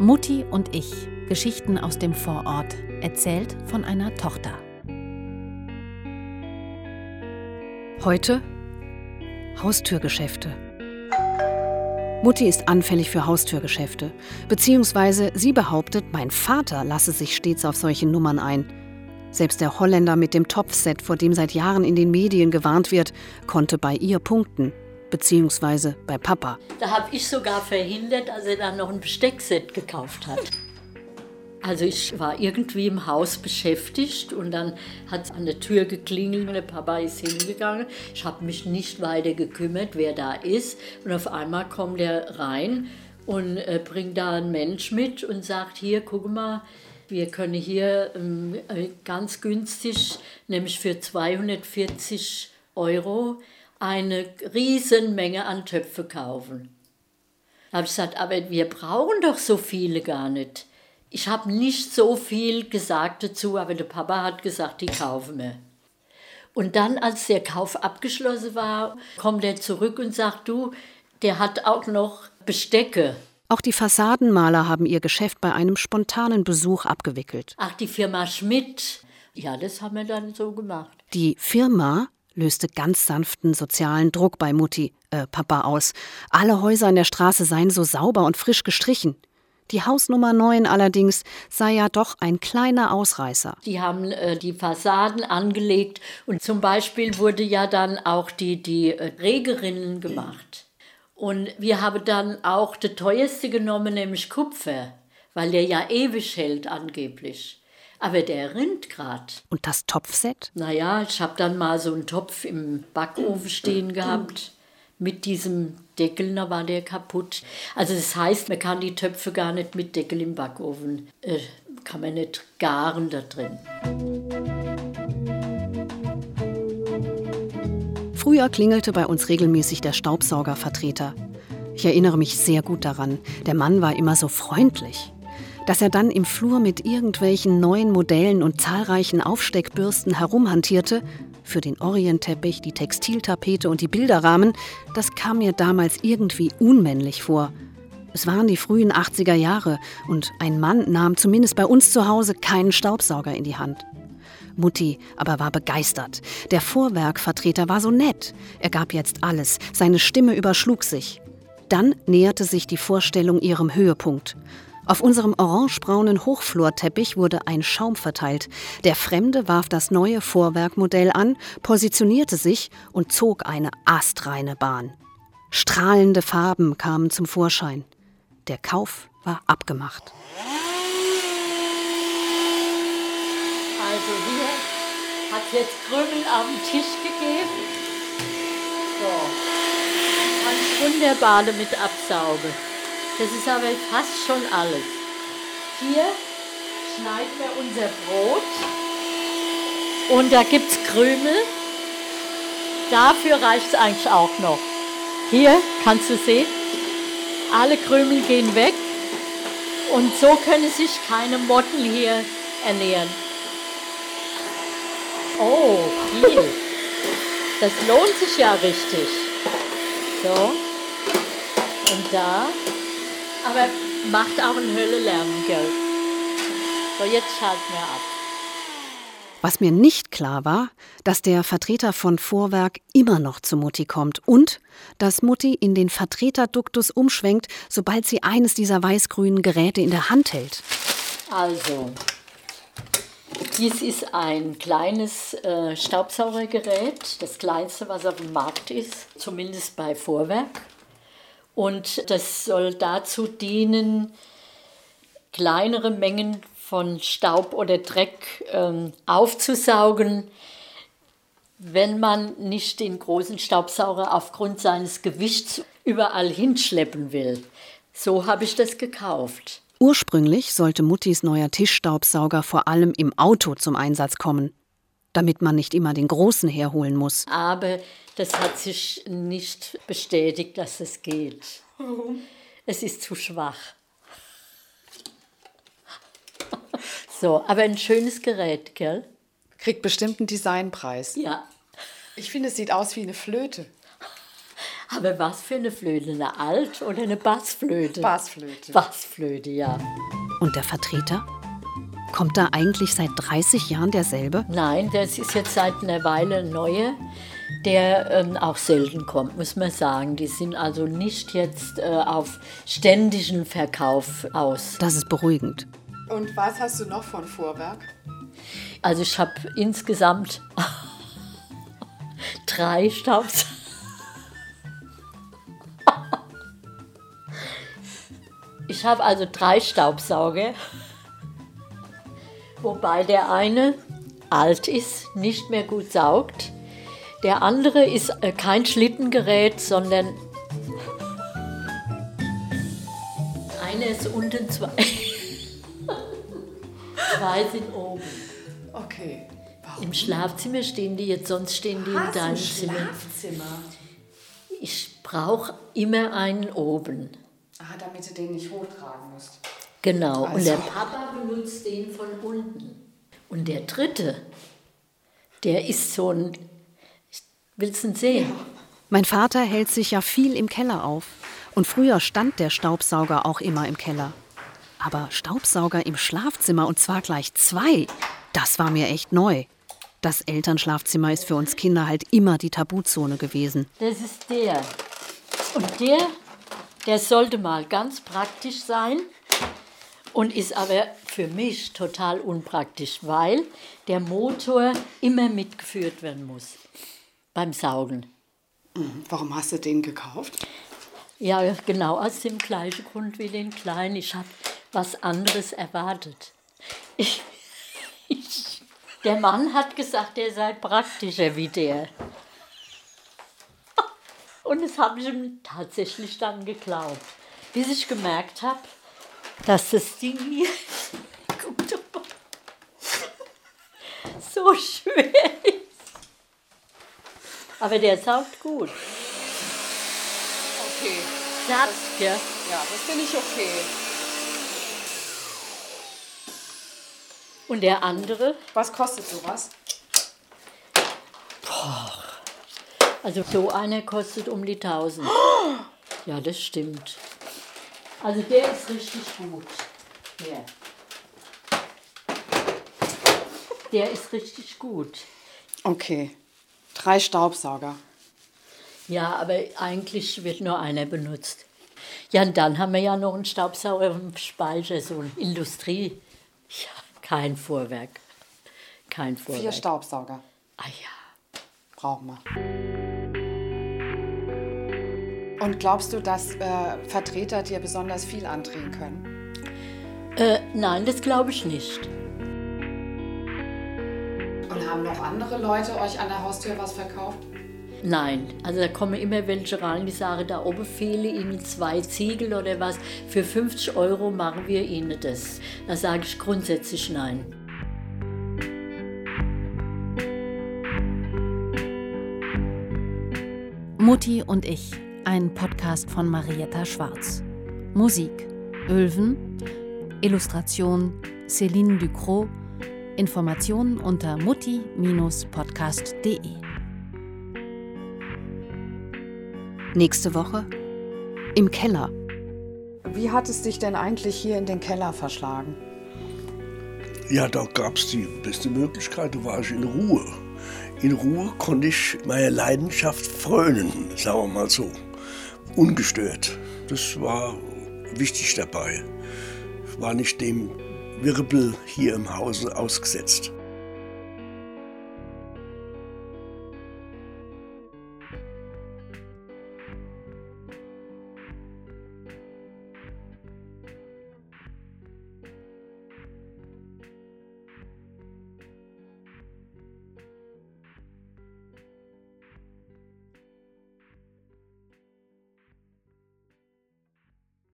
Mutti und ich. Geschichten aus dem Vorort. Erzählt von einer Tochter. Heute Haustürgeschäfte. Mutti ist anfällig für Haustürgeschäfte. Beziehungsweise sie behauptet, mein Vater lasse sich stets auf solche Nummern ein. Selbst der Holländer mit dem Topfset, vor dem seit Jahren in den Medien gewarnt wird, konnte bei ihr punkten. Beziehungsweise bei Papa. Da habe ich sogar verhindert, dass er dann noch ein Besteckset gekauft hat. Also ich war irgendwie im Haus beschäftigt und dann hat es an der Tür geklingelt und der Papa ist hingegangen. Ich habe mich nicht weiter gekümmert, wer da ist. Und auf einmal kommt er rein und äh, bringt da einen Mensch mit und sagt, hier, guck mal, wir können hier ähm, äh, ganz günstig, nämlich für 240 Euro, eine Riesenmenge an Töpfe kaufen. Da habe ich gesagt, aber wir brauchen doch so viele gar nicht. Ich habe nicht so viel gesagt dazu, aber der Papa hat gesagt, die kaufen wir. Und dann, als der Kauf abgeschlossen war, kommt er zurück und sagt, du, der hat auch noch Bestecke. Auch die Fassadenmaler haben ihr Geschäft bei einem spontanen Besuch abgewickelt. Ach, die Firma Schmidt. Ja, das haben wir dann so gemacht. Die Firma löste ganz sanften sozialen Druck bei Mutti, äh, Papa aus. Alle Häuser in der Straße seien so sauber und frisch gestrichen. Die Hausnummer 9 allerdings sei ja doch ein kleiner Ausreißer. Die haben äh, die Fassaden angelegt und zum Beispiel wurde ja dann auch die, die äh, Regerinnen gemacht. Und wir haben dann auch das teuerste genommen, nämlich Kupfer, weil der ja ewig hält angeblich. Aber der rinnt grad. Und das Topfset? Naja, ich habe dann mal so einen Topf im Backofen stehen gehabt mit diesem Deckel, da war der kaputt. Also das heißt, man kann die Töpfe gar nicht mit Deckel im Backofen, äh, kann man nicht garen da drin. Früher klingelte bei uns regelmäßig der Staubsaugervertreter. Ich erinnere mich sehr gut daran. Der Mann war immer so freundlich. Dass er dann im Flur mit irgendwelchen neuen Modellen und zahlreichen Aufsteckbürsten herumhantierte, für den Orientteppich, die Textiltapete und die Bilderrahmen, das kam mir damals irgendwie unmännlich vor. Es waren die frühen 80er Jahre und ein Mann nahm zumindest bei uns zu Hause keinen Staubsauger in die Hand. Mutti aber war begeistert. Der Vorwerkvertreter war so nett. Er gab jetzt alles. Seine Stimme überschlug sich. Dann näherte sich die Vorstellung ihrem Höhepunkt. Auf unserem orangebraunen Hochflorteppich wurde ein Schaum verteilt. Der Fremde warf das neue Vorwerkmodell an, positionierte sich und zog eine astreine Bahn. Strahlende Farben kamen zum Vorschein. Der Kauf war abgemacht. Also hier hat jetzt Krümel den Tisch gegeben. So, kann wunderbar damit absaugen. Das ist aber fast schon alles. Hier schneiden wir unser Brot und da gibt es Krümel. Dafür reicht es eigentlich auch noch. Hier kannst du sehen, alle Krümel gehen weg und so können sich keine Motten hier ernähren. Oh, viel. Das lohnt sich ja richtig. So. Und da aber macht auch einen Höllelärm, gell? So, jetzt schalten wir ab. Was mir nicht klar war, dass der Vertreter von Vorwerk immer noch zu Mutti kommt und dass Mutti in den Vertreterduktus umschwenkt, sobald sie eines dieser weiß-grünen Geräte in der Hand hält. Also, dies ist ein kleines äh, Staubsaugergerät, das kleinste, was auf dem Markt ist, zumindest bei Vorwerk. Und das soll dazu dienen, kleinere Mengen von Staub oder Dreck ähm, aufzusaugen, wenn man nicht den großen Staubsauger aufgrund seines Gewichts überall hinschleppen will. So habe ich das gekauft. Ursprünglich sollte Muttis neuer Tischstaubsauger vor allem im Auto zum Einsatz kommen, damit man nicht immer den großen herholen muss. Aber das hat sich nicht bestätigt, dass es geht. Warum? Es ist zu schwach. So, aber ein schönes Gerät, gell? Kriegt bestimmt einen Designpreis. Ja. Ich finde, es sieht aus wie eine Flöte. Aber was für eine Flöte? Eine Alt- oder eine Bassflöte? Bassflöte. Bassflöte, ja. Und der Vertreter? Kommt da eigentlich seit 30 Jahren derselbe? Nein, das ist jetzt seit einer Weile ein neuer, der ähm, auch selten kommt, muss man sagen. Die sind also nicht jetzt äh, auf ständigen Verkauf aus. Das ist beruhigend. Und was hast du noch von Vorwerk? Also ich habe insgesamt drei Staubsauger. Ich habe also drei Staubsauger, wobei der eine alt ist, nicht mehr gut saugt. Der andere ist äh, kein Schlittengerät, sondern einer ist unten, zwei, zwei sind oben. Okay. Warum? Im Schlafzimmer stehen die jetzt, sonst stehen die in Hast du deinem ein Zimmer. Schlafzimmer? Ich brauche immer einen oben. Ah, damit du den nicht hochtragen musst. Genau. Und Also. der Papa benutzt den von unten. Und der dritte, der ist so ein. Willst du ihn sehen? Mein Vater hält sich ja viel im Keller auf. Und früher stand der Staubsauger auch immer im Keller. Aber Staubsauger im Schlafzimmer und zwar gleich zwei, das war mir echt neu. Das Elternschlafzimmer ist für uns Kinder halt immer die Tabuzone gewesen. Das ist der. Und der, der sollte mal ganz praktisch sein und ist aber für mich total unpraktisch, weil der Motor immer mitgeführt werden muss beim Saugen. Mhm. Warum hast du den gekauft? Ja, genau aus dem gleichen Grund wie den Kleinen. Ich habe was anderes erwartet. Ich, ich, der Mann hat gesagt, er sei praktischer wie der. Und das habe ich ihm tatsächlich dann geglaubt. Bis ich gemerkt habe, dass das Ding hier so schwer ist. Aber der saugt gut. Okay. Satz, ja. Ja, das finde ich okay. Und der andere, Was kostet sowas? also so einer kostet um die 1000. Ja, das stimmt. Also der ist richtig gut. Der. Der ist richtig gut. Okay. Drei Staubsauger. Ja, aber eigentlich wird nur einer benutzt. Ja, und dann haben wir ja noch einen Staubsauger im Speicher, so ein Industrie. Ja, kein Vorwerk. Kein Vorwerk. Vier Staubsauger Ah ja. brauchen wir. Und glaubst du, dass äh, Vertreter dir besonders viel andrehen können? Äh, nein, das glaube ich nicht. Und haben noch andere Leute euch an der Haustür was verkauft? Nein, also da kommen immer welche rein, die sagen, da oben fehlen Ihnen zwei Ziegel oder was. Für 50 Euro machen wir Ihnen das. Da sage ich grundsätzlich nein. Mutti und ich, ein Podcast von Marietta Schwarz. Musik Ölven, Illustration Céline Ducrot, Informationen unter mutti-podcast.de. Nächste Woche im Keller. Wie hat es dich denn eigentlich hier in den Keller verschlagen? Ja, da gab es die beste Möglichkeit, da war ich in Ruhe. In Ruhe konnte ich meiner Leidenschaft frönen, sagen wir mal so. Ungestört. Das war wichtig dabei. Ich war nicht dem Wirbel hier im Hause ausgesetzt.